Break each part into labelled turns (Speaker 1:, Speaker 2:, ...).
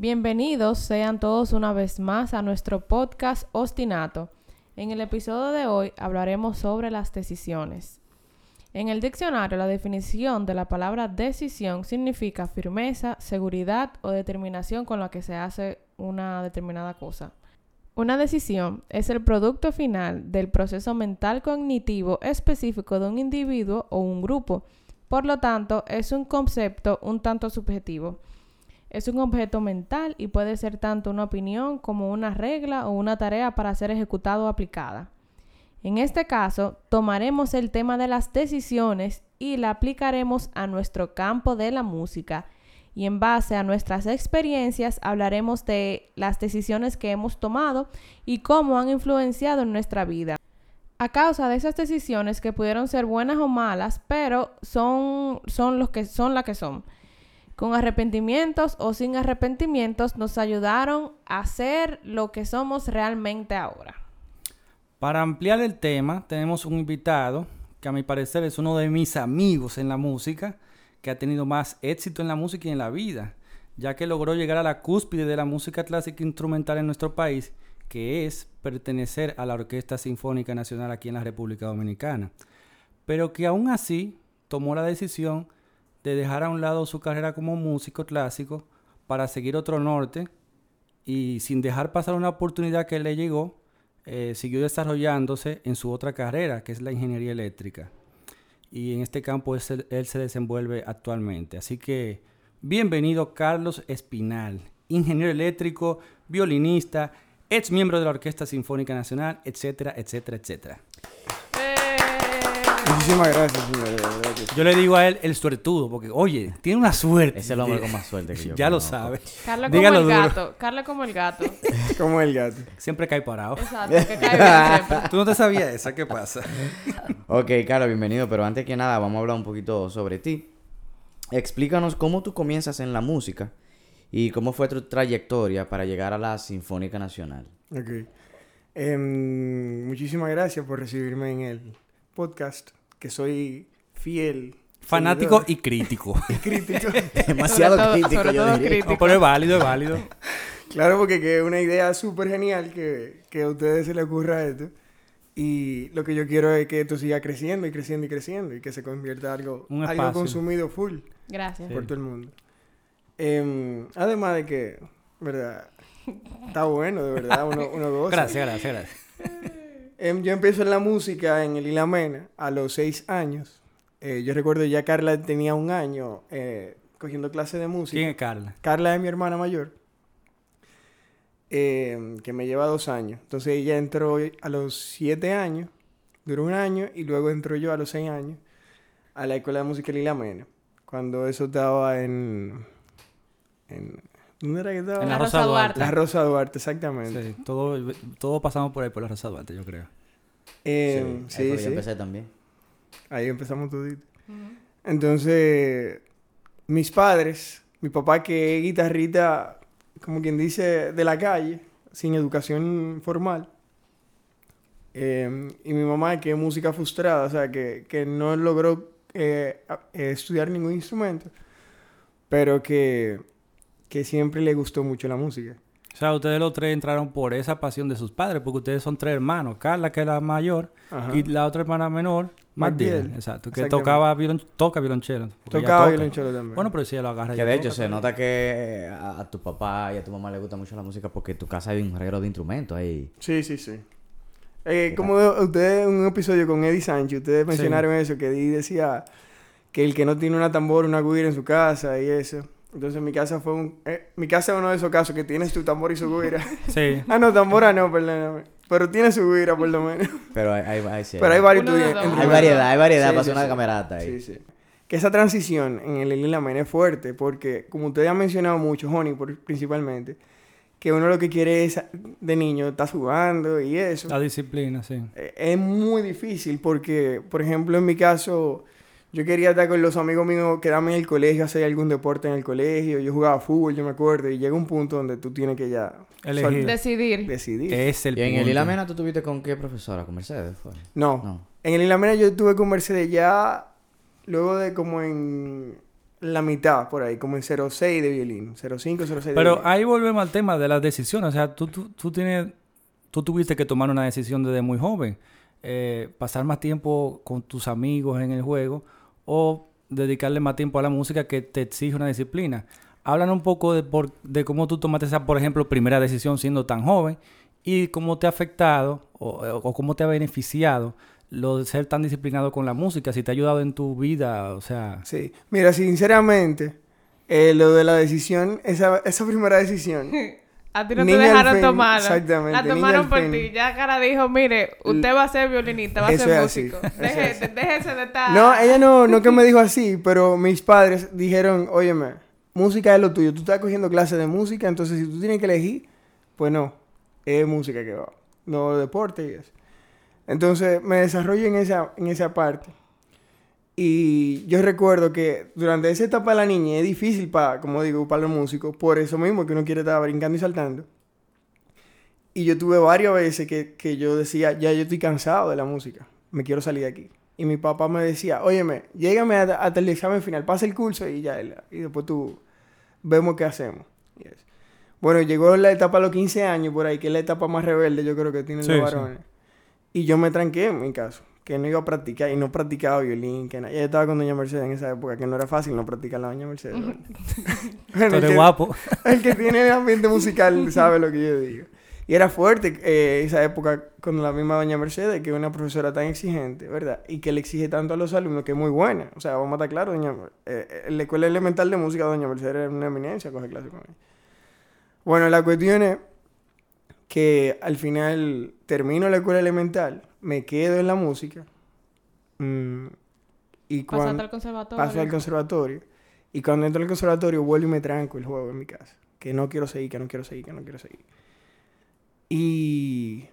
Speaker 1: Bienvenidos sean todos una vez más a nuestro podcast Ostinato. En el episodio de hoy hablaremos sobre las decisiones. En el diccionario, la definición de la palabra decisión significa firmeza, seguridad o determinación con la que se hace una determinada cosa. Una decisión es el producto final del proceso mental cognitivo específico de un individuo o un grupo. Por lo tanto, es un concepto un tanto subjetivo. Es un objeto mental y puede ser tanto una opinión como una regla o una tarea para ser ejecutada o aplicada. En este caso, tomaremos el tema de las decisiones y la aplicaremos a nuestro campo de la música y en base a nuestras experiencias hablaremos de las decisiones que hemos tomado y cómo han influenciado en nuestra vida. A causa de esas decisiones que pudieron ser buenas o malas, pero son, son los que son las que son con arrepentimientos o sin arrepentimientos, nos ayudaron a ser lo que somos realmente ahora.
Speaker 2: Para ampliar el tema, tenemos un invitado que a mi parecer es uno de mis amigos en la música, que ha tenido más éxito en la música y en la vida, ya que logró llegar a la cúspide de la música clásica instrumental en nuestro país, que es pertenecer a la Orquesta Sinfónica Nacional aquí en la República Dominicana, pero que aún así tomó la decisión de dejar a un lado su carrera como músico clásico para seguir otro norte y sin dejar pasar una oportunidad que le llegó, eh, siguió desarrollándose en su otra carrera, que es la ingeniería eléctrica. Y en este campo es él se desenvuelve actualmente. Así que bienvenido Carlos Espinal, ingeniero eléctrico, violinista, ex miembro de la Orquesta Sinfónica Nacional, etcétera, etcétera, etcétera.
Speaker 3: Muchísimas gracias, señor.
Speaker 2: Yo le digo a él el suertudo, porque oye, tiene una suerte.
Speaker 4: Es el hombre con más suerte que yo.
Speaker 2: ya lo
Speaker 4: conozco.
Speaker 2: sabe.
Speaker 1: Carla como
Speaker 2: Dígalo
Speaker 1: el
Speaker 2: duro.
Speaker 1: gato. Carla como el gato.
Speaker 3: Como el gato.
Speaker 2: Siempre cae parado.
Speaker 1: Exacto, que cae bien siempre.
Speaker 2: Tú no te sabías esa, ¿qué pasa?
Speaker 4: Ok, Carlos, bienvenido. Pero antes que nada, vamos a hablar un poquito sobre ti. Explícanos cómo tú comienzas en la música y cómo fue tu trayectoria para llegar a la Sinfónica Nacional.
Speaker 3: Ok. Em, muchísimas gracias por recibirme en el podcast, que soy fiel.
Speaker 2: Fanático y
Speaker 3: seguidor
Speaker 2: crítico.
Speaker 3: y crítico.
Speaker 4: Demasiado
Speaker 1: Sobre todo-
Speaker 4: crítico,
Speaker 1: sobre
Speaker 4: yo
Speaker 1: todo
Speaker 4: diría.
Speaker 1: crítico.
Speaker 2: No, pero es válido, es válido.
Speaker 3: claro, porque que es una idea súper genial que, que a ustedes se les ocurra esto. Y lo que yo quiero es que esto siga creciendo y creciendo y creciendo y que se convierta en algo,
Speaker 2: Un
Speaker 3: algo consumido full
Speaker 1: Gracias.
Speaker 3: por todo el mundo. Em, además de que, ¿verdad? Está bueno, de verdad, uno, uno goza.
Speaker 2: Gracias, gracias, gracias.
Speaker 3: Em, yo empiezo en la música en el Ilamena a los seis años. Eh, yo recuerdo ya Carla tenía un año eh, cogiendo clases de música.
Speaker 2: ¿Quién es Carla?
Speaker 3: Carla es mi hermana mayor, em, que me lleva dos años. Entonces ella entró a los siete años, duró un año, y luego entró yo a los seis años a la Escuela de Música del Ilamena. Cuando eso estaba en... en ¿Dónde era que estaba?
Speaker 2: En la
Speaker 1: La
Speaker 2: Rosa
Speaker 1: Rosa
Speaker 2: Duarte.
Speaker 3: La Rosa Duarte, exactamente.
Speaker 2: Sí, todo, todo pasamos por ahí, por la Rosa Duarte, yo creo.
Speaker 3: Em,
Speaker 4: ahí
Speaker 3: sí,
Speaker 4: que
Speaker 3: sí.
Speaker 4: yo empecé también.
Speaker 3: Ahí empezamos todito. Entonces, mis padres, mi papá que es guitarrita, como quien dice, de la calle, sin educación formal, eh, y mi mamá que es música frustrada, o sea, que, que no logró eh, eh, estudiar ningún instrumento, pero que, que siempre le gustó mucho la música.
Speaker 2: O sea, ustedes los tres entraron por esa pasión de sus padres, porque ustedes son tres hermanos. Carla, que es la mayor,
Speaker 3: Ajá.
Speaker 2: y la otra hermana menor,
Speaker 3: Magdiel.
Speaker 2: Magdiel. Exacto, que tocaba violon, toca violonchelo.
Speaker 3: Tocaba
Speaker 2: toca.
Speaker 3: violonchelo también.
Speaker 2: Bueno, pero si ella lo agarra.
Speaker 4: Que de hecho se
Speaker 2: también.
Speaker 4: nota que eh, a, a tu papá y a tu mamá le gusta mucho la música porque en tu casa hay un reguero de instrumentos ahí.
Speaker 3: Sí, sí, sí. Eh, como de- ustedes en un episodio con Eddie Sánchez, ustedes mencionaron eso, que Eddie decía que el que no tiene una tambor, una guira en su casa y eso. Entonces mi casa fue un... eh, mi casa es uno de esos casos que tienes tu tambor y su guira.
Speaker 2: Sí.
Speaker 3: ah, no, tambora no, perdóname. Pero tiene su guira por lo menos.
Speaker 4: Pero hay, hay, hay- sí,
Speaker 3: Pero hay varios
Speaker 4: hay variedad, hay variedad
Speaker 3: Sí,
Speaker 4: hacer una
Speaker 3: sí.
Speaker 4: camerata ahí.
Speaker 3: Sí, sí. Que esa transición en el Lila es fuerte porque, como ustedes han mencionado mucho, Honey por- principalmente, que uno lo que quiere es, de niño, estás jugando y eso.
Speaker 2: La disciplina, sí.
Speaker 3: Eh, Es muy difícil porque, por ejemplo, en mi caso, yo quería estar con los amigos míos, quedarme en el colegio, hacer algún deporte en el colegio. Yo jugaba fútbol, yo me acuerdo, y llega un punto donde tú tienes que ya
Speaker 2: Elegir.
Speaker 1: Decidir.
Speaker 3: decidir.
Speaker 2: Es el
Speaker 4: ¿Y en el. Ilamena tú tuviste con qué profesora? ¿Con Mercedes? Fue?
Speaker 3: No.
Speaker 4: No.
Speaker 3: En el Ilamena yo estuve con Mercedes ya luego de como en la mitad, por ahí, como en 06 de violín. 05, 06 de
Speaker 2: Pero
Speaker 3: violín.
Speaker 2: ahí volvemos al tema de las decisiones. O sea, tú, tú, tú tienes, tú tuviste que tomar una decisión desde muy joven. Eh, pasar más tiempo con tus amigos en el juego o dedicarle más tiempo a la música que te exige una disciplina. Hablan un poco de, por- de cómo tú tomaste esa, por ejemplo, primera decisión siendo tan joven y cómo te ha afectado o, o cómo te ha beneficiado lo de ser tan disciplinado con la música, si te ha ayudado en tu vida, o sea...
Speaker 3: Sí. Mira, sinceramente, eh, lo de la decisión, esa, esa primera decisión,
Speaker 1: A ti no
Speaker 3: Niña
Speaker 1: te dejaron
Speaker 3: fin,
Speaker 1: tomarla.
Speaker 3: exactamente,
Speaker 1: La tomaron por ti. Ya cara dijo, mire, usted va a ser violinista, va a
Speaker 3: Eso
Speaker 1: ser músico.
Speaker 3: así.
Speaker 1: Déjese de estar...
Speaker 3: No, ella no, no que me dijo así, pero mis padres dijeron, óyeme, música es lo tuyo. Tú estás cogiendo clases de música, entonces si tú tienes que elegir, pues no, es música que va, no deporte y eso. Entonces me desarrollo en esa, en esa parte. Y yo recuerdo que durante esa etapa de la niña es difícil para, como digo, para los músicos, por eso mismo que uno quiere estar brincando y saltando. Y yo tuve varias veces que, que yo decía, ya yo estoy cansado de la música, me quiero salir de aquí. Y mi papá me decía, óyeme, llégame a- hasta el examen final, pasa el curso y ya, y después tú vemos qué hacemos. Bueno, llegó la etapa de los 15 años por ahí, que es la etapa más rebelde yo creo que tienen
Speaker 2: Sí,
Speaker 3: los
Speaker 2: sí.
Speaker 3: varones. Y yo me tranqué en mi caso, que no iba a practicar y no practicaba violín, que nada. Ya estaba con Doña Mercedes en esa época, que no era fácil no practicar la Doña Mercedes. el que-
Speaker 2: guapo.
Speaker 3: el que tiene ambiente musical sabe lo que yo digo. Y era fuerte eh, esa época con la misma doña Mercedes, que es una profesora tan exigente, ¿verdad? Y que le exige tanto a los alumnos, que es muy buena. O sea, vamos a estar claros, doña... eh, eh, en la escuela elemental de música, doña Mercedes era una eminencia, coge clase con ella. Bueno, la cuestión es que al final termino la escuela elemental, me quedo en la música, mm, y
Speaker 1: Pasaste
Speaker 3: cuando...
Speaker 1: al conservatorio.
Speaker 3: Paso al conservatorio. Y cuando entro al conservatorio, vuelvo y me tranco el juego en mi casa. Que no quiero seguir, que no quiero seguir, que no quiero seguir. Y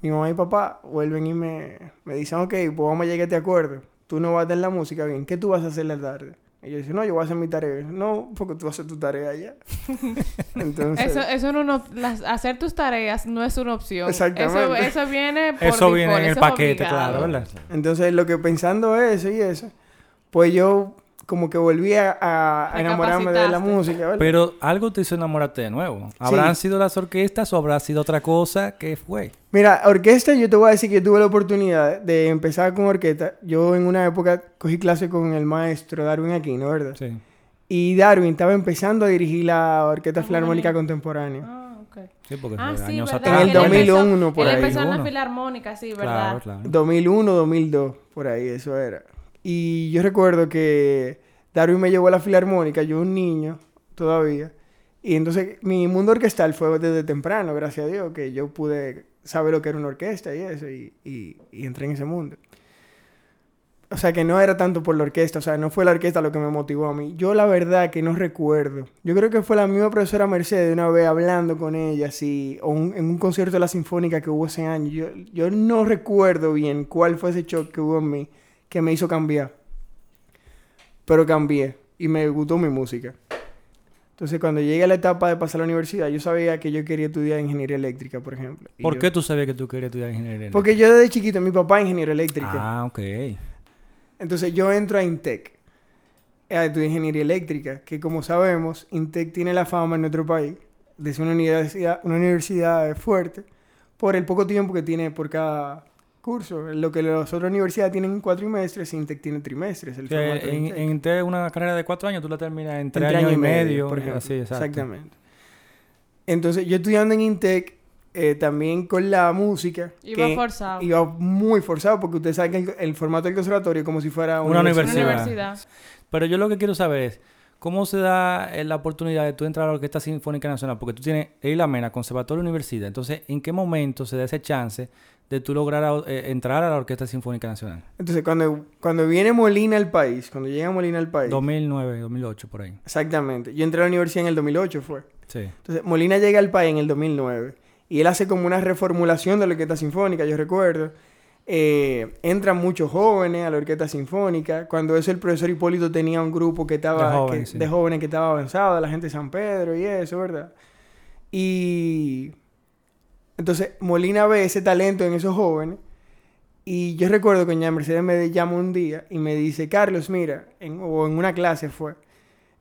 Speaker 3: mi mamá y papá vuelven y me, me dicen, ok, pues vamos a llegar a este acuerdo. Tú no vas a hacer la música bien. ¿Qué tú vas a hacer la tarde? Y yo decía, no, yo voy a hacer mi tarea. No, porque tú vas a hacer tu tarea ya. Entonces,
Speaker 1: Eso, eso no, no- las- hacer tus tareas no es una opción.
Speaker 3: Exactamente.
Speaker 1: Eso, eso viene por
Speaker 2: Eso viene en el paquete,
Speaker 1: obligado.
Speaker 2: claro, ¿verdad?
Speaker 3: entonces lo que pensando eso y eso, pues yo como que volví a, a enamorarme de la música, ¿verdad?
Speaker 2: Pero algo te hizo enamorarte de nuevo. ¿Habrán sido las orquestas o habrá sido otra cosa? ¿Qué fue?
Speaker 3: Mira, orquesta, yo te voy a decir que tuve la oportunidad de empezar con orquesta. Yo en una época cogí clase con el maestro Darwin Aquino, ¿verdad?
Speaker 2: Sí.
Speaker 3: Y Darwin estaba empezando a dirigir la Orquesta
Speaker 1: Ah,
Speaker 3: Filarmónica. Contemporánea.
Speaker 1: Ah, ok.
Speaker 2: Sí, porque
Speaker 1: Ah,
Speaker 2: fue
Speaker 1: sí,
Speaker 2: años atrás.
Speaker 3: En el
Speaker 1: Que él empezó-
Speaker 3: 2001 por
Speaker 1: él
Speaker 3: ahí.
Speaker 1: empezó en la
Speaker 2: 2001.
Speaker 1: filarmónica, sí, ¿verdad?
Speaker 2: Claro, claro.
Speaker 3: 2001, 2002, por ahí, eso era. Y yo recuerdo que Darwin me llevó a la Filarmónica, yo un niño todavía. Y entonces mi mundo orquestal fue desde temprano, gracias a Dios, que yo pude saber lo que era una orquesta y eso, y, y- y entré en ese mundo. O sea, que no era tanto por la orquesta, o sea, no fue la orquesta lo que me motivó a mí. Yo la verdad que no recuerdo. Yo creo que fue la misma profesora Mercedes una vez hablando con ella, así, o en un concierto de la Sinfónica que hubo ese año. Yo, yo no recuerdo bien cuál fue ese shock que hubo en mí que me hizo cambiar. Pero cambié y me gustó mi música. Entonces, cuando llegué a la etapa de pasar a la universidad, yo sabía que yo quería estudiar ingeniería eléctrica, por ejemplo. Y
Speaker 2: ¿Por
Speaker 3: yo-
Speaker 2: qué tú sabías que tú querías estudiar ingeniería?
Speaker 3: Porque yo desde chiquito, mi papá es ingeniero eléctrico.
Speaker 2: Ah, ok.
Speaker 3: Entonces yo entro a Intec, a estudiar ingeniería eléctrica, que como sabemos, Intec tiene la fama en nuestro país de ser una universidad, una universidad fuerte por el poco tiempo que tiene por cada curso. Lo que las otras universidades tienen cuatrimestres, Intec tiene trimestres. El
Speaker 2: en,
Speaker 3: Intec.
Speaker 2: en Intec una carrera de cuatro años tú la terminas en tres años
Speaker 3: año
Speaker 2: y medio.
Speaker 3: por ejemplo.
Speaker 2: así, exacto.
Speaker 3: Exactamente. Entonces yo estudiando en Intec, eh, también con la música.
Speaker 1: Iba
Speaker 3: que
Speaker 1: forzado.
Speaker 3: Iba muy forzado porque usted sabe que el, el formato del conservatorio es como si fuera
Speaker 2: Una
Speaker 1: Una
Speaker 2: universidad.
Speaker 1: universidad.
Speaker 2: Pero yo lo que quiero saber es, ¿cómo se da eh, la oportunidad de tú entrar a la Orquesta Sinfónica Nacional? Porque tú tienes la Mena, Conservatorio Universidad. Entonces, ¿en qué momento se da ese chance de tú lograr eh, entrar a la Orquesta Sinfónica Nacional?
Speaker 3: Entonces, cuando, cuando viene Molina al país, cuando llega Molina al país,
Speaker 2: 2009, 2008, por ahí.
Speaker 3: exactamente. Yo entré a la universidad en el 2008, fue.
Speaker 2: Sí.
Speaker 3: Entonces, Molina llega al país en el 2009 y él hace como una reformulación de la orquesta sinfónica, yo recuerdo. Eh, entran muchos jóvenes a la orquesta sinfónica. Cuando eso el profesor Hipólito tenía un grupo que estaba,
Speaker 2: De jóvenes,
Speaker 3: que-
Speaker 2: sí.
Speaker 3: de jóvenes que estaba avanzado, la gente de San Pedro y eso, ¿verdad? Y entonces Molina ve ese talento en esos jóvenes. Y yo recuerdo que doña Mercedes me llama un día y me dice, Carlos, mira, en, o en una clase fue,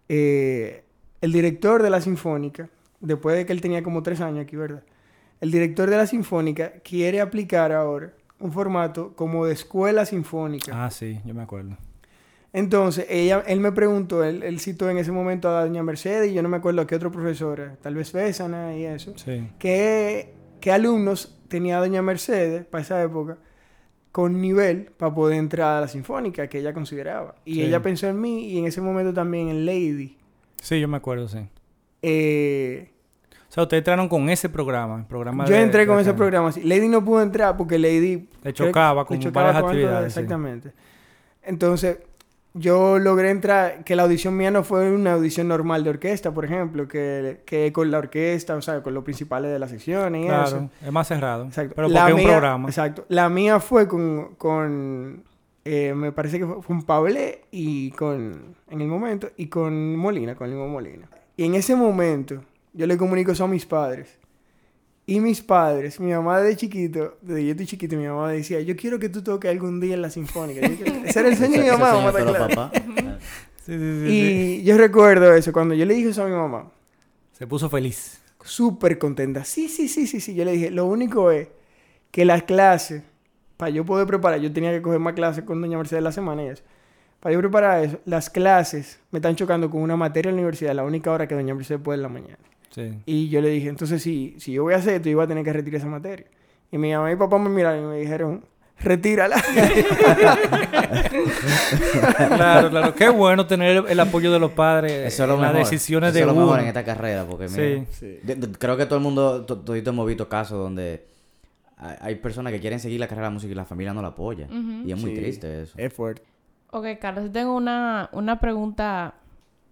Speaker 3: eh, el director de la Sinfónica, después de que él tenía como tres años aquí, ¿verdad? El director de la Sinfónica quiere aplicar ahora un formato como de escuela sinfónica.
Speaker 2: Ah, sí, yo me acuerdo.
Speaker 3: Entonces, ella, él me preguntó, él, él citó en ese momento a doña Mercedes y yo no me acuerdo a qué otro profesor, tal vez Bésana y eso.
Speaker 2: Sí.
Speaker 3: ¿Qué, qué alumnos tenía doña Mercedes para esa época con nivel para poder entrar a la sinfónica que ella consideraba? Y
Speaker 2: Sí.
Speaker 3: ella pensó en mí y en ese momento también en Lady.
Speaker 2: Sí, yo me acuerdo, sí.
Speaker 3: Eh,
Speaker 2: O sea, ustedes entraron con ese programa, el programa
Speaker 3: yo
Speaker 2: de-
Speaker 3: entré
Speaker 2: de
Speaker 3: con ese programa. sí. Lady no pudo entrar porque Lady...
Speaker 2: Le chocaba
Speaker 3: le
Speaker 2: con
Speaker 3: chocaba
Speaker 2: varias
Speaker 3: con
Speaker 2: actividades. sí.
Speaker 3: Exactamente. Entonces, yo logré entrar, que la audición mía no fue una audición normal de orquesta, por ejemplo, que, que con la orquesta, o sea, con los principales de la sección y eso.
Speaker 2: Claro, es más cerrado.
Speaker 3: Exacto.
Speaker 2: Pero
Speaker 3: La
Speaker 2: porque es un
Speaker 3: mía-
Speaker 2: programa.
Speaker 3: Exacto. La mía fue con, con eh, me parece que fue, fue un Pablé y con, en el momento, y con Molina, con Limo Molina. Y en ese momento, yo le comunico eso a mis padres. Y mis padres, mi mamá de chiquito, desde yo estoy chiquito, mi mamá decía, yo quiero que tú toques algún día en la sinfónica. Quiero- Ese era el sueño de mi mamá,
Speaker 4: sueño
Speaker 3: mamá,
Speaker 4: de todos los
Speaker 3: claro.
Speaker 4: papás.
Speaker 2: Sí, sí, sí, sí.
Speaker 3: Y yo recuerdo eso, cuando yo le dije eso a mi mamá,
Speaker 2: Se puso feliz.
Speaker 3: súper contenta. Sí, sí, sí, sí, sí. Yo le dije, lo único es que las clases, para yo poder preparar, yo tenía que coger más clases con doña Mercedes la semana y eso. Para yo preparar eso, las clases me están chocando con una materia en la universidad, la única hora que doña Mercedes puede en la mañana.
Speaker 2: Sí.
Speaker 3: Y yo le dije, entonces si, si yo voy a hacer esto, yo voy a tener que retirar esa materia. Y mi mamá y mi papá me miraron y me dijeron, retírala.
Speaker 2: Claro, claro. Qué bueno tener el, apoyo de los padres
Speaker 4: Eso es lo
Speaker 2: en las decisiones
Speaker 4: Eso
Speaker 2: de
Speaker 4: es lo
Speaker 2: uno.
Speaker 4: mejor en esta carrera, porque mira,
Speaker 2: Sí.
Speaker 4: de- de- creo que todo el mundo, to- todito hemos visto casos donde hay, hay personas que quieren seguir la carrera de la música y la familia no la apoya. Y es muy
Speaker 3: Sí.
Speaker 4: triste eso.
Speaker 3: Es fuerte.
Speaker 1: Ok, Carlos, tengo una, una pregunta,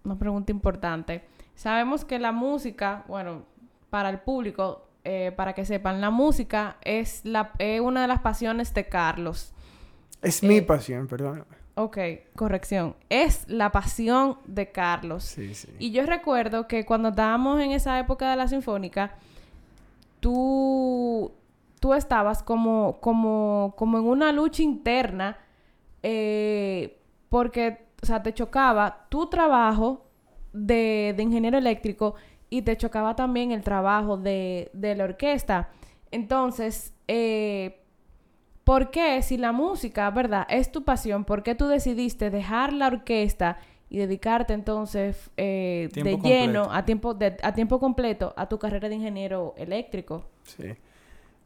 Speaker 1: una pregunta importante. Sabemos que la música, bueno, para el público, eh, para que sepan, la música es, la, es una de las pasiones de Carlos.
Speaker 3: Es
Speaker 1: Eh,
Speaker 3: mi pasión, perdón.
Speaker 1: Ok, corrección. Es la pasión de Carlos.
Speaker 3: Sí, sí.
Speaker 1: Y yo recuerdo que cuando estábamos en esa época de la sinfónica, tú, tú estabas como, como, como en una lucha interna eh, porque, o sea, te chocaba tu trabajo de, de ingeniero eléctrico y te chocaba también el trabajo de, de la orquesta. Entonces, eh, ¿por qué si la música, verdad, es tu pasión, por qué tú decidiste dejar la orquesta y dedicarte entonces eh, de lleno,
Speaker 2: completo.
Speaker 1: a tiempo, de- a tiempo completo, a tu carrera de ingeniero eléctrico?
Speaker 3: Sí.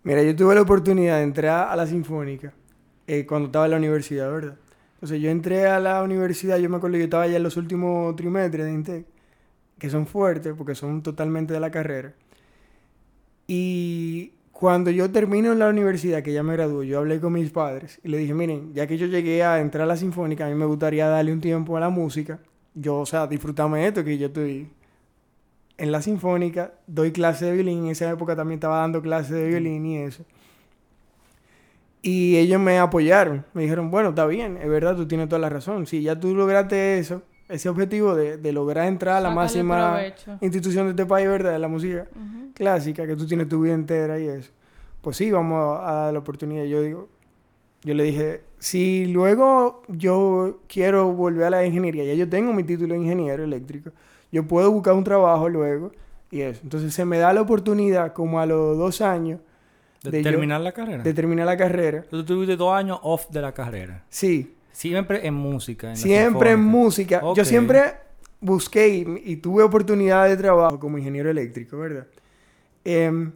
Speaker 3: Mira, yo tuve la oportunidad de entrar a la Sinfónica eh, cuando estaba en la universidad, ¿verdad? Entonces yo entré a la universidad, yo me acuerdo yo estaba ya en los últimos trimestres de INTEC, que son fuertes porque son totalmente de la carrera. Y cuando yo termino en la universidad, que ya me gradué, yo hablé con mis padres y le dije, miren, ya que yo llegué a entrar a la Sinfónica, a mí me gustaría darle un tiempo a la música. Yo, o sea, disfrutame esto, que yo estoy en la sinfónica, doy clase de violín, en esa época también estaba dando clases de violín y eso. Y ellos me apoyaron, me dijeron, bueno, está bien, es verdad, tú tienes toda la razón. Si ya tú lograste eso, ese objetivo de, de lograr entrar a la
Speaker 1: Sácale
Speaker 3: máxima
Speaker 1: provecho.
Speaker 3: institución de este país, ¿verdad? De la música clásica, que tú tienes tu vida entera y eso. Pues sí, vamos a, a dar la oportunidad. Yo digo, yo le dije, si luego yo quiero volver a la ingeniería, ya yo tengo mi título de ingeniero eléctrico, yo puedo buscar un trabajo luego y eso. Entonces se me da la oportunidad, como a los dos años,
Speaker 2: De,
Speaker 3: De yo-
Speaker 2: terminar la carrera.
Speaker 3: de terminar la carrera.
Speaker 2: Tú tuviste dos años off de la carrera.
Speaker 3: Sí,
Speaker 2: Siempre en música. en
Speaker 3: siempre en música. Yo siempre busqué y, y tuve oportunidad de trabajo como ingeniero eléctrico, ¿verdad? Em,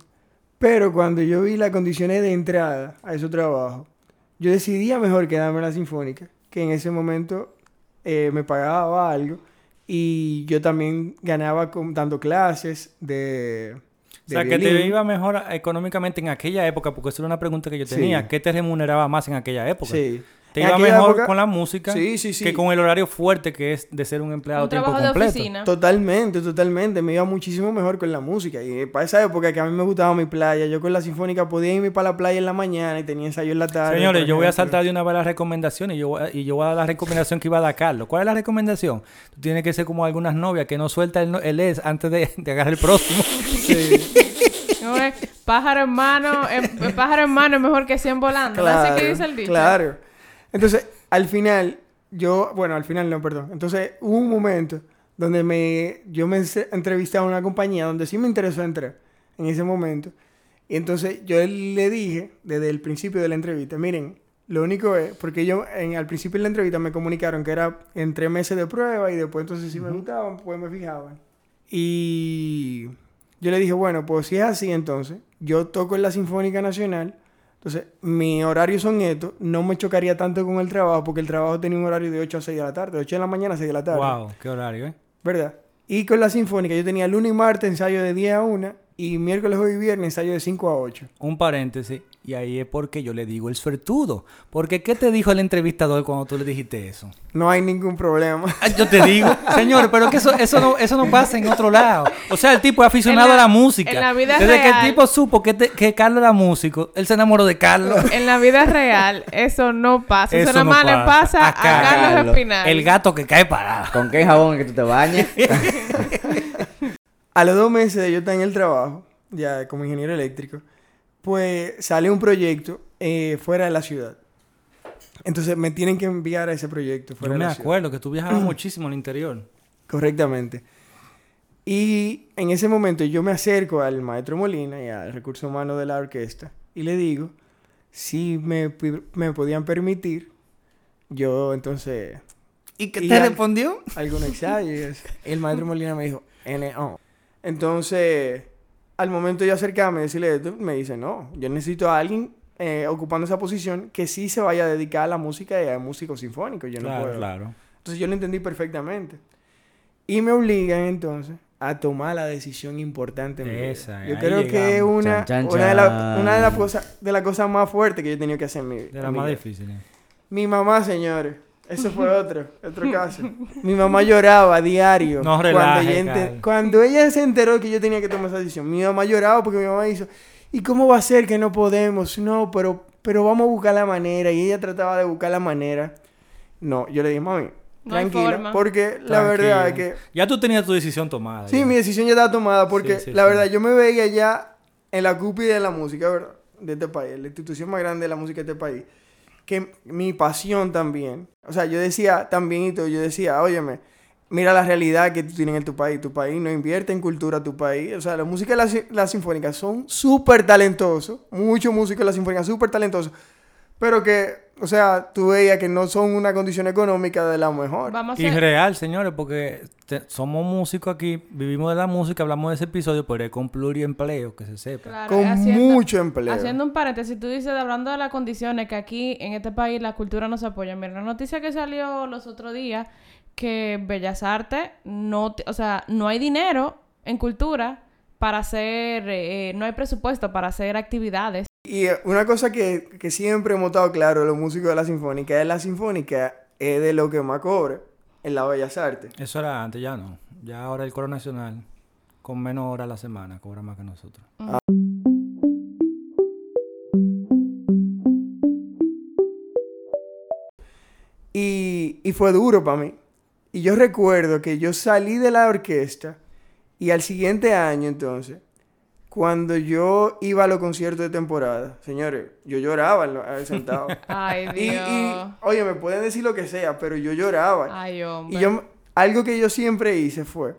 Speaker 3: pero cuando yo vi las condiciones de entrada a ese trabajo, yo decidía mejor quedarme en la sinfónica, que en ese momento eh, me pagaba algo y yo también ganaba con, dando clases de...
Speaker 2: O sea, que te iba mejor económicamente en aquella época, porque esa era una pregunta que yo
Speaker 3: Sí.
Speaker 2: tenía. ¿Qué te remuneraba más en aquella época?
Speaker 3: Sí.
Speaker 2: Te
Speaker 3: En
Speaker 2: iba mejor
Speaker 3: época-
Speaker 2: con la música
Speaker 3: Sí, sí, sí.
Speaker 2: que con el horario fuerte que es de ser un empleado
Speaker 1: Un
Speaker 2: tiempo
Speaker 1: de oficina.
Speaker 3: Totalmente, totalmente. Me iba muchísimo mejor con la música. Y para esa época que a mí me gustaba mi playa, yo con la sinfónica podía irme para la playa en la mañana y tenía ensayo en la tarde.
Speaker 2: Señores, yo voy a saltar de una vez las recomendaciones y yo, voy a- y yo voy a dar la recomendación que iba a dar Carlos. ¿Cuál es la recomendación? Tú tienes que ser como algunas novias que no suelta el, el es antes de, de agarrar el próximo.
Speaker 3: Sí,
Speaker 1: No es pájaro en mano, em- pájaro en mano es mejor que 100 volando. ¿no? Así que dice el dicho.
Speaker 3: Claro. Entonces, al final, yo, bueno, al final no, perdón. Entonces, hubo un momento donde me, yo me entrevisté a una compañía donde sí me interesó entrar en ese momento. Y entonces yo le dije desde el principio de la entrevista, miren, lo único es, porque yo en, al principio de la entrevista me comunicaron que era en tres meses de prueba y después entonces si me gustaban, pues me fijaban. Y yo le dije, bueno, pues si es así entonces, yo toco en la Sinfónica Nacional, entonces mi horario son estos, no me chocaría tanto con el trabajo, porque el trabajo tenía un horario de 8 a 6 de la tarde, de 8 de la mañana a 6 de la tarde.
Speaker 2: wow, qué horario, ¿eh?
Speaker 3: ¿Verdad? Y con la Sinfónica yo tenía lunes y martes ensayo de 10 a 1 y miércoles, jueves y viernes ensayo de 5 a 8.
Speaker 2: Un paréntesis. Y ahí es porque yo le digo el suertudo. Porque ¿qué te dijo el entrevistador cuando tú le dijiste eso?
Speaker 3: No hay ningún problema.
Speaker 2: Ah, Yo te digo, señor, pero que eso, eso, no, eso no pasa en otro lado. O sea, el tipo es aficionado
Speaker 1: la-
Speaker 2: a la música.
Speaker 1: en la vida
Speaker 2: Desde que
Speaker 1: real-
Speaker 2: el tipo supo que, te- que Carlos era músico, él se enamoró de Carlos.
Speaker 1: En la vida real, eso no pasa. Eso,
Speaker 2: Eso
Speaker 1: nada
Speaker 2: no
Speaker 1: más le
Speaker 2: pasa.
Speaker 1: pasa a,
Speaker 2: A Carlos.
Speaker 1: Carlos Espinal.
Speaker 2: El gato que cae parado.
Speaker 4: ¿Con qué jabón es que tú te bañas?
Speaker 3: A los dos meses de yo estar en el trabajo, ya como ingeniero eléctrico, pues sale un proyecto eh, fuera de la ciudad. Entonces me tienen que enviar a ese proyecto fuera
Speaker 2: Yo
Speaker 3: de
Speaker 2: me
Speaker 3: la ciudad.
Speaker 2: acuerdo que tú viajabas muchísimo al interior.
Speaker 3: Correctamente. Y en ese momento yo me acerco al maestro Molina y al recurso humano de la orquesta y le digo si me, me podían permitir yo entonces
Speaker 2: ¿Y qué te
Speaker 3: al-
Speaker 2: respondió?
Speaker 3: algún ensayo. y eso. El maestro Molina me dijo, NO. Entonces, al momento de yo acercarme y decirle esto, me dice, no, yo necesito a alguien eh, ocupando esa posición que sí se vaya a dedicar a la música y a músico sinfónico. Yo no
Speaker 2: Claro,
Speaker 3: puedo.
Speaker 2: claro.
Speaker 3: Entonces yo lo entendí perfectamente. Y me obligan entonces a tomar la decisión importante.
Speaker 2: Esa,
Speaker 3: Yo creo que es una,
Speaker 4: Chan, chan,
Speaker 3: una de las
Speaker 4: chan.
Speaker 3: una de las cosas de las cosas más fuertes que yo he tenido que hacer en mi vida.
Speaker 2: De las más difíciles.
Speaker 3: Mi mamá, señores. Eso fue otro, otro caso. Mi mamá lloraba a diario.
Speaker 2: No
Speaker 3: cuando,
Speaker 2: relaje,
Speaker 3: ella ente-
Speaker 2: Carlos.
Speaker 3: cuando ella se enteró que yo tenía que tomar esa decisión. Mi mamá lloraba porque mi mamá hizo, ¿y cómo va a ser que no podemos? No, pero, pero vamos a buscar la manera. Y ella trataba de buscar la manera. No, yo le dije, mami,
Speaker 1: No
Speaker 3: tranquila.
Speaker 1: forma.
Speaker 3: porque la verdad es que...
Speaker 2: Ya tú tenías tu decisión tomada.
Speaker 3: Sí,
Speaker 2: ya.
Speaker 3: mi decisión ya estaba tomada porque
Speaker 2: Sí, sí,
Speaker 3: la
Speaker 2: sí.
Speaker 3: verdad yo me veía ya en la cúpula de la música, ¿verdad? De este país, la institución más grande de la música de este país. Que mi pasión también, o sea, yo decía también y todo, yo decía, óyeme, mira la realidad que tú tienes en tu país, tu país no invierte en cultura, tu país, o sea, la música de la, la sinfónica son súper talentosos, muchos músicos de la sinfónica súper talentosos, pero que, o sea, tú veías que no son una condición económica de la mejor.
Speaker 1: Vamos a
Speaker 2: Y real, señores, porque te- somos músicos aquí, vivimos de la música, hablamos de ese episodio, pero es con pluriempleo, que se sepa.
Speaker 1: Claro,
Speaker 3: Con
Speaker 1: haciendo-
Speaker 3: mucho empleo.
Speaker 1: Haciendo un paréntesis, tú dices, hablando de las condiciones, que aquí en este país la cultura no se apoya. Mira, la noticia que salió los otros días, que Bellas Artes, no, te- o sea, no hay dinero en cultura para hacer, eh, no hay presupuesto para hacer actividades.
Speaker 3: Y una cosa que, que siempre hemos estado claro los músicos de la sinfónica es la sinfónica es de lo que más cobra en la Bellas Artes.
Speaker 2: Eso era antes, ya no. Ya ahora el coro nacional, con menos horas a la semana, cobra más que nosotros.
Speaker 3: Y, y fue duro para mí. Y yo recuerdo que yo salí de la orquesta y al siguiente año entonces, cuando yo iba a los conciertos de temporada, señores, yo lloraba sentado.
Speaker 1: Ay,
Speaker 3: y,
Speaker 1: Dios.
Speaker 3: y, oye, me pueden decir lo que sea, pero yo lloraba.
Speaker 1: Ay, hombre.
Speaker 3: Y yo, algo que yo siempre hice fue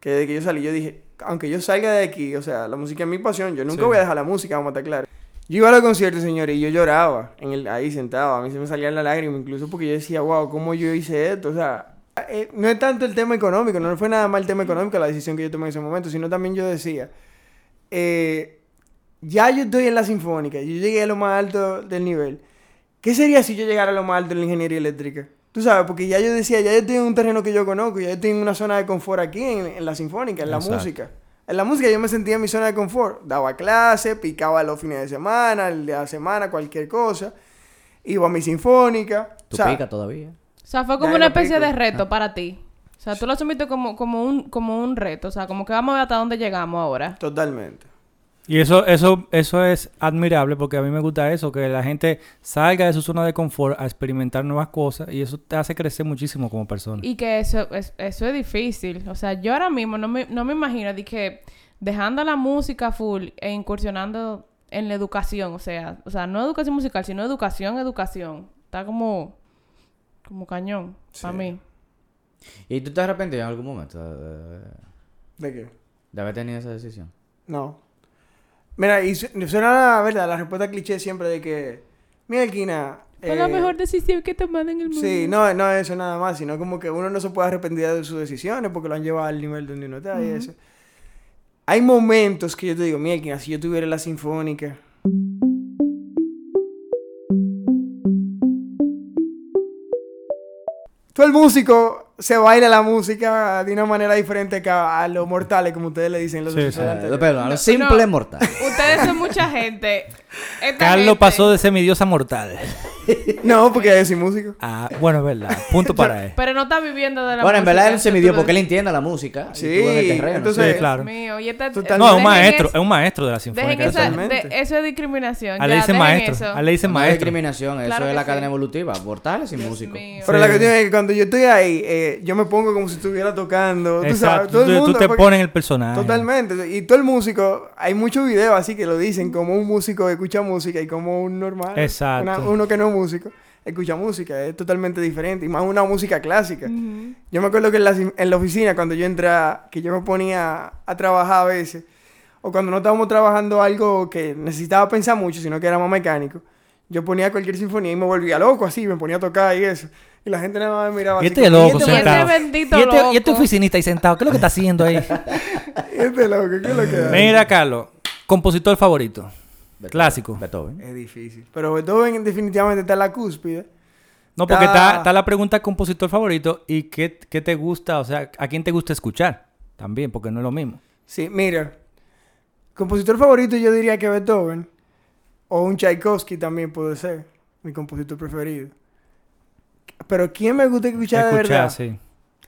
Speaker 3: que desde que yo salí, yo dije, aunque yo salga de aquí, o sea, la música es mi pasión, yo nunca
Speaker 2: Sí.
Speaker 3: voy a dejar la música, vamos a estar claros. Yo iba a los conciertos, señores, y yo lloraba en el, ahí sentado, a mí se me salían las lágrimas, incluso porque yo decía, wow, ¿cómo yo hice esto? O sea, eh, no es tanto el tema económico, no fue nada más el tema económico la decisión que yo tomé en ese momento, sino también yo decía, eh, ya yo estoy en la sinfónica, yo llegué a lo más alto del nivel. ¿Qué sería si yo llegara a lo más alto en la ingeniería eléctrica? Tú sabes, porque ya yo decía, ya yo estoy en un terreno que yo conozco, ya yo estoy en una zona de confort aquí, en, en la sinfónica, en la
Speaker 2: Exacto.
Speaker 3: música. En la música yo me sentía en mi zona de confort. Daba clase, picaba los fines de semana, el de la semana, cualquier cosa. iba a mi sinfónica.
Speaker 4: Tú
Speaker 3: o sea,
Speaker 4: pica todavía.
Speaker 1: O sea, fue como una especie
Speaker 3: pico.
Speaker 1: de reto para ti. O sea, tú lo asumiste como, como, un, como un reto. O sea, como que vamos a ver hasta dónde llegamos ahora.
Speaker 3: Totalmente.
Speaker 2: Y eso, eso, eso es admirable porque a mí me gusta eso, que la gente salga de su zona de confort a experimentar nuevas cosas y eso te hace crecer muchísimo como persona.
Speaker 1: Y que eso es, eso es difícil. O sea, yo ahora mismo no me, no me imagino de que dejando la música full e incursionando en la educación. O sea, o sea, no educación musical, sino educación, educación. Está como, como cañón para mí.
Speaker 4: ¿Y tú te arrepentido en algún momento de,
Speaker 3: ¿De qué?
Speaker 4: de haber tenido esa decisión?
Speaker 3: No. Mira, y su- suena la verdad, la respuesta cliché siempre de que, mira, Elquina,
Speaker 1: Fue la
Speaker 3: eh,
Speaker 1: mejor decisión que he tomado en el mundo.
Speaker 3: Sí, no, no es eso nada más, sino como que uno no se puede arrepentir de sus decisiones porque lo han llevado al nivel donde uno está y eso. Hay momentos que yo te digo, mira, si yo tuviera la sinfónica. Todo el músico se baila la música de una manera diferente que a, a los mortales, como ustedes le dicen los
Speaker 2: Sí,
Speaker 3: episodios
Speaker 2: sí.
Speaker 4: Eh,
Speaker 3: anteriores.
Speaker 4: perdón, a lo
Speaker 1: No,
Speaker 4: simple
Speaker 1: no.
Speaker 4: mortal.
Speaker 1: Ustedes son mucha gente. Esta
Speaker 2: Carlos
Speaker 1: gente-
Speaker 2: pasó de semidiosa mortal.
Speaker 3: No, porque yo soy músico.
Speaker 2: Ah, bueno, es verdad. Punto para él.
Speaker 1: Pero no está viviendo de la
Speaker 4: Bueno, en verdad él
Speaker 1: música,
Speaker 4: se midió porque él entiende la música.
Speaker 3: Sí,
Speaker 4: tú en el terreno.
Speaker 3: entonces-
Speaker 2: Sí, claro.
Speaker 1: Dios mío, y esta-
Speaker 3: Total-
Speaker 2: No, es un maestro, es un maestro de la
Speaker 1: Dejen
Speaker 2: sinfónica.
Speaker 1: esa, de- eso es discriminación.
Speaker 2: A le dicen maestro.
Speaker 1: eso.
Speaker 2: A le dicen
Speaker 4: No es
Speaker 2: maestro.
Speaker 4: discriminación, eso
Speaker 1: Claro
Speaker 4: es la
Speaker 1: sí.
Speaker 4: cadena evolutiva. Mortales y
Speaker 1: Dios
Speaker 4: músicos.
Speaker 1: mío.
Speaker 3: Pero
Speaker 2: Sí.
Speaker 3: la cuestión es que cuando yo estoy ahí, eh, yo me pongo como si estuviera tocando. Tú sabes,
Speaker 2: Exacto.
Speaker 3: el
Speaker 2: Tú-
Speaker 3: mundo.
Speaker 2: tú te
Speaker 3: porque-
Speaker 2: pones en el personaje.
Speaker 3: Totalmente. Y todo el músico, hay muchos videos así que lo dicen, como un músico escucha música y como un normal.
Speaker 2: Exacto.
Speaker 3: una- uno que no es músico, escucha música. Es totalmente diferente. Y más una música clásica. Yo me acuerdo que en la, en la oficina, cuando yo entré, a- que yo me ponía a trabajar a veces, o cuando no estábamos trabajando algo que necesitaba pensar mucho, sino que era más mecánico, yo ponía cualquier sinfonía y me volvía loco así, me ponía a tocar y eso. Y la gente nada más me miraba
Speaker 2: Y
Speaker 3: así.
Speaker 2: este
Speaker 3: como,
Speaker 2: loco
Speaker 3: "¿Y este
Speaker 2: sentado.
Speaker 1: ese bendito
Speaker 2: ¿Y este, y este
Speaker 1: loco.
Speaker 2: oficinista ahí sentado, ¿qué es lo que está haciendo ahí?
Speaker 3: ¿Y este loco? ¿Qué es lo que hace?"
Speaker 2: Mira, Carlos, compositor favorito.
Speaker 4: Beethoven.
Speaker 2: Clásico.
Speaker 4: Beethoven.
Speaker 3: Es difícil. Pero Beethoven definitivamente está en la cúspide.
Speaker 2: No, porque
Speaker 3: Está-
Speaker 2: está, está la pregunta compositor favorito y qué, qué te gusta, o sea, a quién te gusta escuchar también, porque no es lo mismo.
Speaker 3: Sí, mira. Compositor favorito yo diría que Beethoven. O un Tchaikovsky también puede ser. Mi compositor preferido. Pero ¿quién me gusta escuchar, de verdad?
Speaker 2: sí.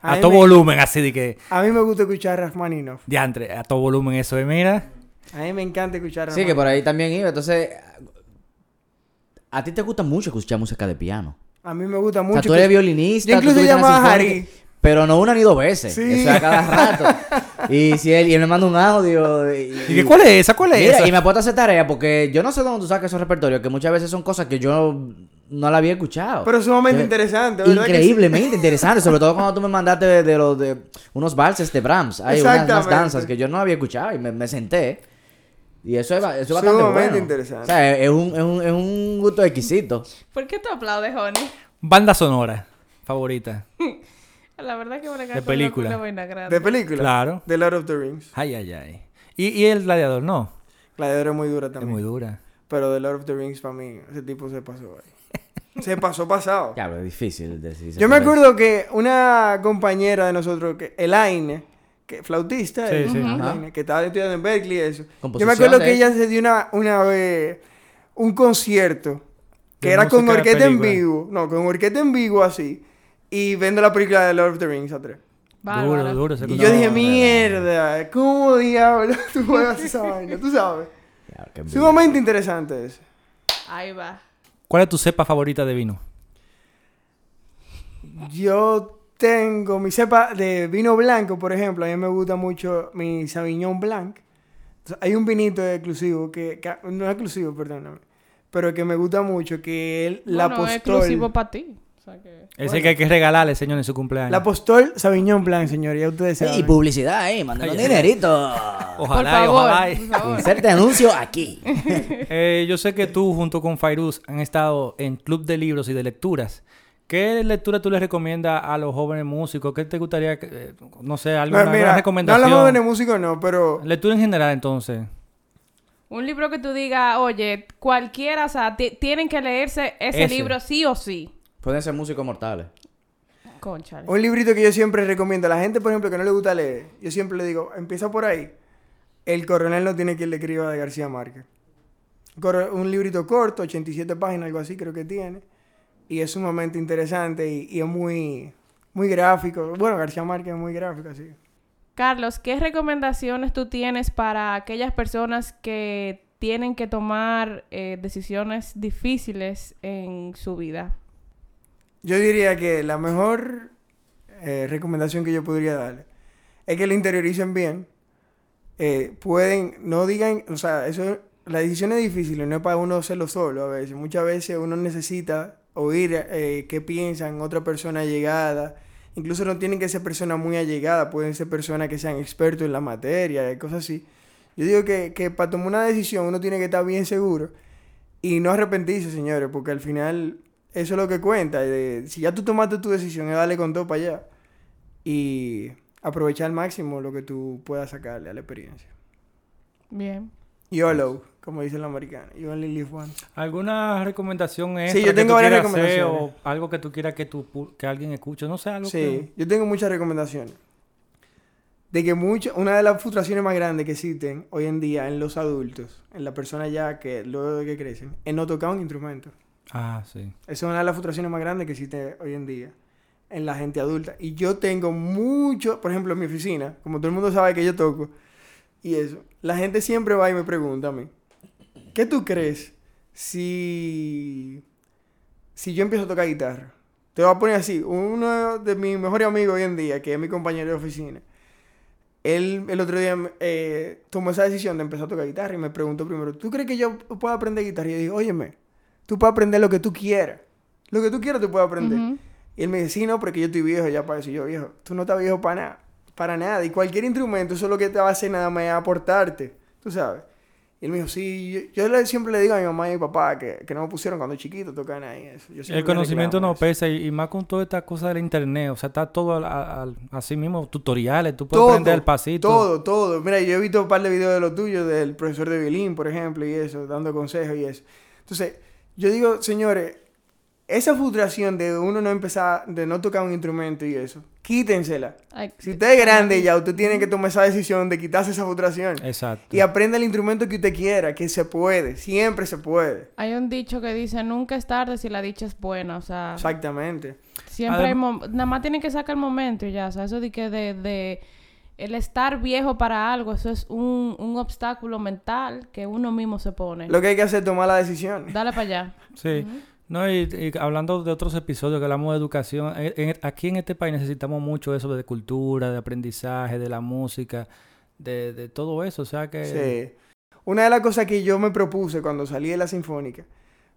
Speaker 3: A
Speaker 2: A todo
Speaker 3: me-
Speaker 2: volumen, así de que,
Speaker 3: A mí me gusta escuchar Rachmaninoff.
Speaker 2: diantre, a todo volumen eso, ¿eh? mira.
Speaker 3: A mí me encanta escuchar
Speaker 4: Sí, que por ahí también iba. Entonces, a ti te gusta mucho escuchar música de piano.
Speaker 3: A mí me gusta
Speaker 4: O
Speaker 3: mucho.
Speaker 4: sea, tú eres
Speaker 3: que-
Speaker 4: violinista.
Speaker 3: Yo incluso llamaba a Harry.
Speaker 4: Pero no una ni dos veces.
Speaker 3: Sí.
Speaker 4: Eso es a cada rato. y si él, y él me manda un audio. Y,
Speaker 2: ¿Y cuál es esa? ¿Cuál es
Speaker 4: Mira,
Speaker 2: esa?
Speaker 4: y me apuesto a hacer tarea porque yo no sé dónde tú sacas esos repertorios, que muchas veces son cosas que yo no la había escuchado.
Speaker 3: Pero sumamente interesante, ¿verdad? que sí?
Speaker 4: Increíblemente interesante, sobre todo cuando tú me mandaste de, de los de unos valses de Brahms. Hay unas, danzas que yo no había escuchado y me, me senté. Y eso es, eso es bastante bueno.
Speaker 3: interesante.
Speaker 4: O sea, es, es un, es, un, es un gusto exquisito.
Speaker 1: ¿Por qué tú aplaudes, Honey?
Speaker 2: Banda sonora favorita.
Speaker 1: La verdad que me
Speaker 2: De película.
Speaker 1: Una vaina grande.
Speaker 3: De película.
Speaker 2: Claro.
Speaker 3: The Lord of the Rings.
Speaker 2: Ay, ay, ay. Y, y el gladiador, no.
Speaker 3: Gladiador es muy dura
Speaker 2: Es
Speaker 3: también.
Speaker 2: muy dura.
Speaker 3: Pero The Lord of the Rings para mí, ese tipo se pasó ahí. se pasó pasado.
Speaker 4: Pero es difícil decir.
Speaker 3: Yo me acuerdo que una compañera de nosotros, que Elaine, que flautista,
Speaker 2: Sí,
Speaker 3: que estaba estudiando en Berkeley y eso. Yo me acuerdo que ella se dio una, una vez un concierto que
Speaker 2: De
Speaker 3: era con orquesta en vivo. No, con orquesta en vivo así. Y viendo la película de Lord of the Rings a tres.
Speaker 2: Duro, duro.
Speaker 3: Y yo dije, mierda, ¿cómo diablo tú juegas esa vaina? Tú sabes. Sumamente interesante eso.
Speaker 1: Ahí va.
Speaker 2: ¿Cuál es tu cepa favorita de vino?
Speaker 3: Yo tengo mi cepa de vino blanco, por ejemplo. A mí me gusta mucho mi Sauvignon Blanc. Entonces, hay un vinito exclusivo que, que- no es exclusivo, perdóname, pero que me gusta mucho que es la
Speaker 1: bueno, es
Speaker 3: Postol.
Speaker 1: exclusivo para ti. O sea que...
Speaker 2: Ese que hay que regalarle, señor, en su cumpleaños.
Speaker 3: La Postol Sauvignon Blanc, señor, ya ustedes saben.
Speaker 4: Y publicidad
Speaker 2: Ay, ay,
Speaker 4: dinerito.
Speaker 2: Ojalá,
Speaker 1: por
Speaker 2: y
Speaker 1: favor,
Speaker 2: ojalá. y-
Speaker 1: por favor.
Speaker 4: Inserte anuncio aquí.
Speaker 2: Eh, yo sé que tú junto con Fairuz han estado en club de libros y de lecturas. ¿Qué lectura tú les recomiendas a los jóvenes músicos? ¿Qué te gustaría, que, eh, no sé,
Speaker 3: No,
Speaker 2: alguna, alguna
Speaker 3: mira, no a
Speaker 2: recomendación?
Speaker 3: los jóvenes músicos no, pero
Speaker 2: Lectura en general, entonces.
Speaker 1: Un libro que tú digas, oye, cualquiera, o sea, ti- tienen que leerse ese,
Speaker 2: Ese.
Speaker 1: libro sí o sí.
Speaker 4: Pueden ser músicos mortales.
Speaker 1: Conchale.
Speaker 3: un librito que yo siempre recomiendo a la gente, por ejemplo, que no le gusta leer, yo siempre le digo, empieza por ahí. El coronel no tiene quien le escriba de García Márquez. Un librito corto, 87 páginas, algo así creo que tiene. Y es sumamente interesante y, y es muy, muy gráfico. Bueno, García Márquez es muy gráfico, así.
Speaker 1: Carlos, ¿qué recomendaciones tú tienes para aquellas personas que tienen que tomar eh, decisiones difíciles en su vida?
Speaker 3: Yo diría que la mejor eh, recomendación que yo podría darle es que lo interioricen bien. Eh, pueden, no digan, o sea, eso, las decisiones difíciles no es para uno hacerlo solo a veces. Muchas veces uno necesita oír eh, qué piensan otra persona allegada. Incluso no tienen que ser personas muy allegadas, pueden ser personas que sean expertos en la materia cosas así. Yo digo que, que para tomar una decisión uno tiene que estar bien seguro y no arrepentirse, señores, porque al final eso es lo que cuenta. de- si ya tú tomaste tu decisión, es darle con todo para allá. Y aprovechar al máximo lo que tú puedas sacarle a la experiencia.
Speaker 1: Bien.
Speaker 3: YOLO, como dice el americano. You only live once.
Speaker 2: ¿Alguna recomendación extra
Speaker 3: Sí, yo
Speaker 2: que
Speaker 3: tengo
Speaker 2: tú
Speaker 3: varias
Speaker 2: quieras hacer
Speaker 3: recomendaciones.
Speaker 2: o algo que tú quieras que, tu que alguien escuche? No sé, algo
Speaker 3: Sí,
Speaker 2: que...
Speaker 3: yo tengo muchas recomendaciones. De que mucho, una de las frustraciones más grandes que existen hoy en día en los adultos, en las personas ya que luego de que crecen, es no tocar un instrumento.
Speaker 2: Ah, sí.
Speaker 3: Esa es una de las frustraciones más grandes que existe hoy en día en la gente adulta. Y yo tengo mucho, por ejemplo, en mi oficina, como todo el mundo sabe que yo toco, y eso, la gente siempre va y me pregunta a mí, ¿qué tú crees si, si yo empiezo a tocar guitarra? Te voy a poner así, uno de mis mejores amigos hoy en día, que es mi compañero de oficina, él el otro día eh, tomó esa decisión de empezar a tocar guitarra y me preguntó primero, ¿tú crees que yo puedo aprender guitarra? Y yo dije, óyeme, tú puedes aprender lo que tú quieras. Lo que tú quieras tú puedes aprender. Y él me dice, sí, no, porque yo estoy viejo ya para eso. Y yo, viejo, tú no estás viejo para nada. Para nada. Y cualquier instrumento, eso es lo que te va a hacer nada más aportarte. Tú sabes. Y él me dijo, sí, yo, siempre le digo a mi mamá y a mi papá que, que no me pusieron cuando chiquito tocar ahí eso. Yo
Speaker 2: El conocimiento no
Speaker 3: eso.
Speaker 2: pesa y, y más con toda esta cosa del internet. O sea, está todo así mismo, tutoriales. Tú puedes
Speaker 3: Todo,
Speaker 2: aprender el pasito.
Speaker 3: todo, todo. Mira, yo he visto un par de videos de los tuyos del profesor de violín, por ejemplo, y eso, dando consejos y eso. Entonces, yo digo, señores, esa frustración de uno no empezar, de no tocar un instrumento y eso, quítensela.
Speaker 1: Ay,
Speaker 3: Si usted es grande ya, usted tiene que tomar esa decisión de quitarse esa frustración.
Speaker 2: Exacto.
Speaker 3: Y aprenda el instrumento que usted quiera, que se puede, siempre se puede.
Speaker 1: Hay un dicho que dice, nunca es tarde si la dicha es buena. O sea,
Speaker 3: Exactamente.
Speaker 1: siempre hay...
Speaker 2: Adem-
Speaker 1: Nada más tiene que sacar el momento y ya. O sea, eso de que de... de el estar viejo para algo, eso es un, un obstáculo mental que uno mismo se pone.
Speaker 3: Lo que hay que hacer es tomar la decisión.
Speaker 1: Dale para allá.
Speaker 2: Sí. No, y, y hablando de otros episodios que hablamos de educación, en- en- aquí en este país necesitamos mucho eso de cultura, de aprendizaje, de la música, de, de todo eso. O sea que...
Speaker 3: Sí. Una de las cosas que yo me propuse cuando salí de la Sinfónica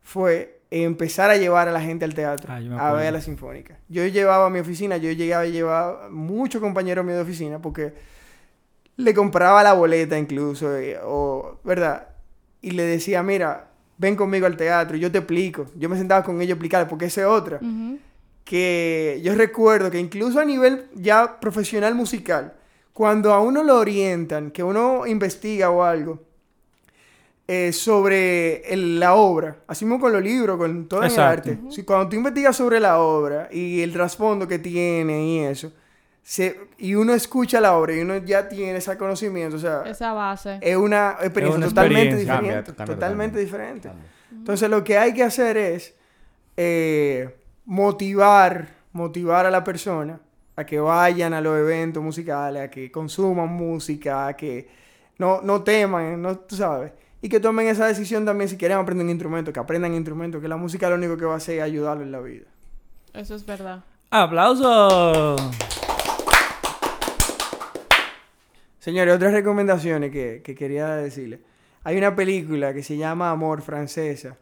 Speaker 3: fue empezar a llevar a la gente al teatro
Speaker 2: Ah,
Speaker 3: a ver
Speaker 2: acuerdo.
Speaker 3: la Sinfónica. Yo llevaba a mi oficina, yo llegaba y llevaba muchos compañeros míos de oficina porque le compraba la boleta incluso, eh, o, ¿verdad? Y le decía, mira, ven conmigo al teatro, yo te explico. Yo me sentaba con ellos a explicarles, porque esa es otra. Que yo recuerdo que incluso a nivel ya profesional musical, cuando a uno lo orientan, que uno investiga o algo eh, sobre el- la obra, así mismo con los libros, con todo el
Speaker 2: Exacto.
Speaker 3: arte, si cuando tú investigas sobre la obra y el trasfondo que tiene y eso, se- y uno escucha la obra y uno ya tiene ese conocimiento, o sea,
Speaker 1: Esa base.
Speaker 3: es una experiencia
Speaker 2: una
Speaker 3: totalmente
Speaker 2: experiencia.
Speaker 3: diferente.
Speaker 4: Cambia, cambia
Speaker 3: totalmente
Speaker 4: totalmente.
Speaker 3: diferente.
Speaker 4: Cambia.
Speaker 3: Entonces lo que hay que hacer es eh, motivar, motivar a la persona a que vayan a los eventos musicales, a que consuman música, a que no, no teman, no, tú sabes. Y que tomen esa decisión también si quieren aprender un instrumento, que aprendan instrumento, que la música lo único que va a hacer es ayudarlo en la vida.
Speaker 1: Eso es verdad.
Speaker 2: ¡Aplausos!
Speaker 3: Señores, otras recomendaciones que, que quería decirles. Hay una película que se llama Amor Francesa.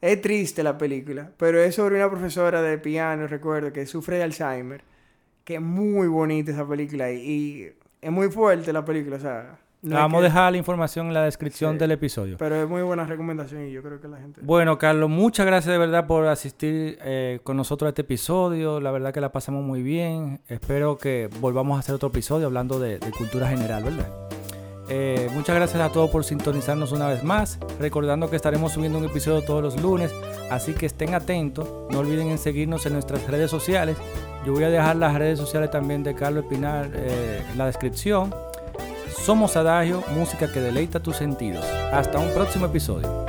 Speaker 3: Es triste la película, pero es sobre una profesora de piano, recuerdo, que sufre de Alzheimer. Que es muy bonita esa película y, y es muy fuerte la película, o sea... no
Speaker 2: Vamos a
Speaker 3: que-
Speaker 2: dejar la información en la descripción
Speaker 3: Sí.
Speaker 2: del episodio.
Speaker 3: Pero es muy buena recomendación y yo creo que la gente...
Speaker 2: Bueno, Carlos, muchas gracias de verdad por asistir eh, con nosotros a este episodio. La verdad que la pasamos muy bien. Espero que volvamos a hacer otro episodio hablando de, de cultura general, ¿verdad? Eh, muchas gracias a todos por sintonizarnos una vez más. Recordando que estaremos subiendo un episodio todos los lunes, así que estén atentos. No olviden en seguirnos en nuestras redes sociales. Yo voy a dejar las redes sociales también de Carlos Espinar eh, en la descripción. Somos Adagio, música que deleita tus sentidos. Hasta un próximo episodio.